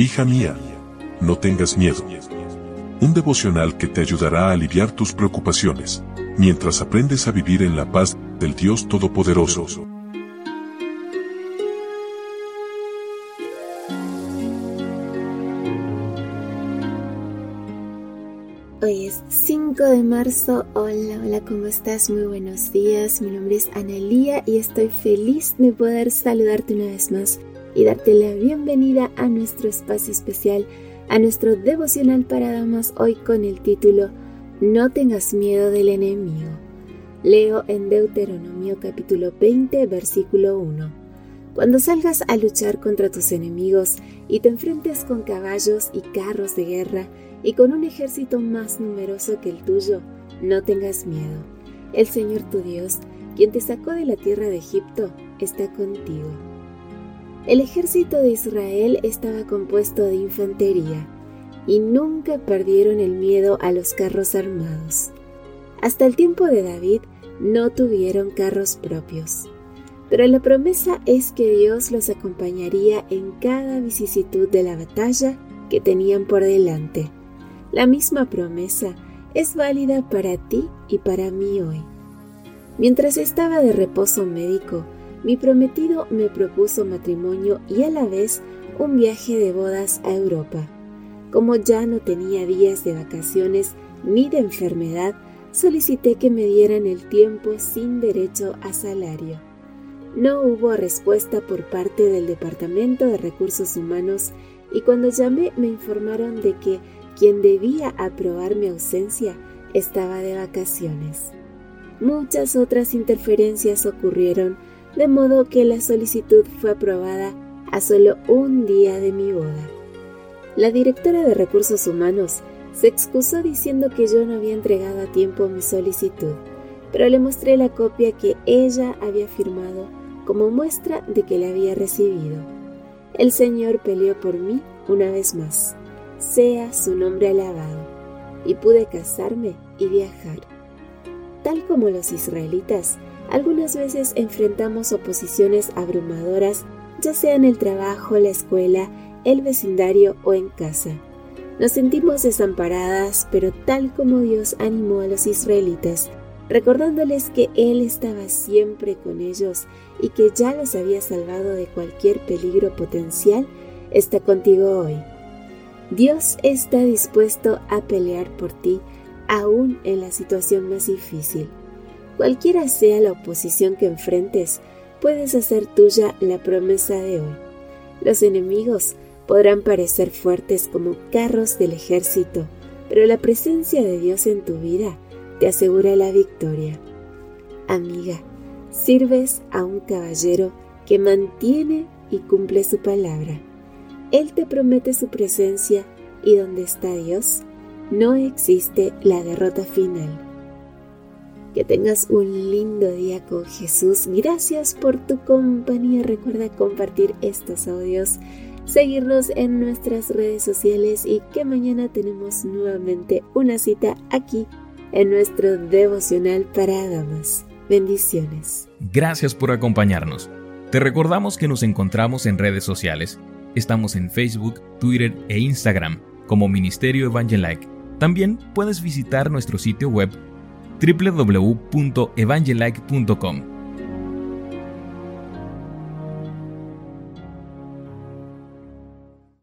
Hija mía, no tengas miedo. Un devocional que te ayudará a aliviar tus preocupaciones, mientras aprendes a vivir en la paz del Dios Todopoderoso. Hoy es 5 de marzo. Hola, hola, ¿cómo estás? Muy buenos días. Mi nombre es Analía y estoy feliz de poder saludarte una vez más y darte la bienvenida a nuestro espacio especial, a nuestro devocional para damas hoy con el título No tengas miedo del enemigo. Leo en Deuteronomio capítulo 20 versículo 1. Cuando salgas a luchar contra tus enemigos y te enfrentes con caballos y carros de guerra y con un ejército más numeroso que el tuyo, no tengas miedo. El Señor tu Dios, quien te sacó de la tierra de Egipto, está contigo. El ejército de Israel estaba compuesto de infantería y nunca perdieron el miedo a los carros armados. Hasta el tiempo de David no tuvieron carros propios. Pero la promesa es que Dios los acompañaría en cada vicisitud de la batalla que tenían por delante. La misma promesa es válida para ti y para mí hoy. Mientras estaba de reposo médico, mi prometido me propuso matrimonio y a la vez un viaje de bodas a Europa. Como ya no tenía días de vacaciones ni de enfermedad, solicité que me dieran el tiempo sin derecho a salario. No hubo respuesta por parte del Departamento de Recursos Humanos y cuando llamé me informaron de que quien debía aprobar mi ausencia estaba de vacaciones. Muchas otras interferencias ocurrieron de modo que la solicitud fue aprobada a solo un día de mi boda. La directora de recursos humanos se excusó diciendo que yo no había entregado a tiempo mi solicitud, pero le mostré la copia que ella había firmado como muestra de que la había recibido. El Señor peleó por mí una vez más. Sea su nombre alabado. Y pude casarme y viajar. Tal como los israelitas, algunas veces enfrentamos oposiciones abrumadoras, ya sea en el trabajo, la escuela, el vecindario o en casa. Nos sentimos desamparadas, pero tal como Dios animó a los israelitas, recordándoles que Él estaba siempre con ellos y que ya los había salvado de cualquier peligro potencial, está contigo hoy. Dios está dispuesto a pelear por ti, aún en la situación más difícil. Cualquiera sea la oposición que enfrentes, puedes hacer tuya la promesa de hoy. Los enemigos podrán parecer fuertes como carros del ejército, pero la presencia de Dios en tu vida te asegura la victoria. Amiga, sirves a un caballero que mantiene y cumple su palabra. Él te promete su presencia y donde está Dios, no existe la derrota final. Que tengas un lindo día con Jesús. Gracias por tu compañía. Recuerda compartir estos audios, seguirnos en nuestras redes sociales y que mañana tenemos nuevamente una cita aquí en nuestro devocional para damas. Bendiciones. Gracias por acompañarnos. Te recordamos que nos encontramos en redes sociales. Estamos en Facebook, Twitter e Instagram como Ministerio Evangelike. También puedes visitar nuestro sitio web www.evangelike.com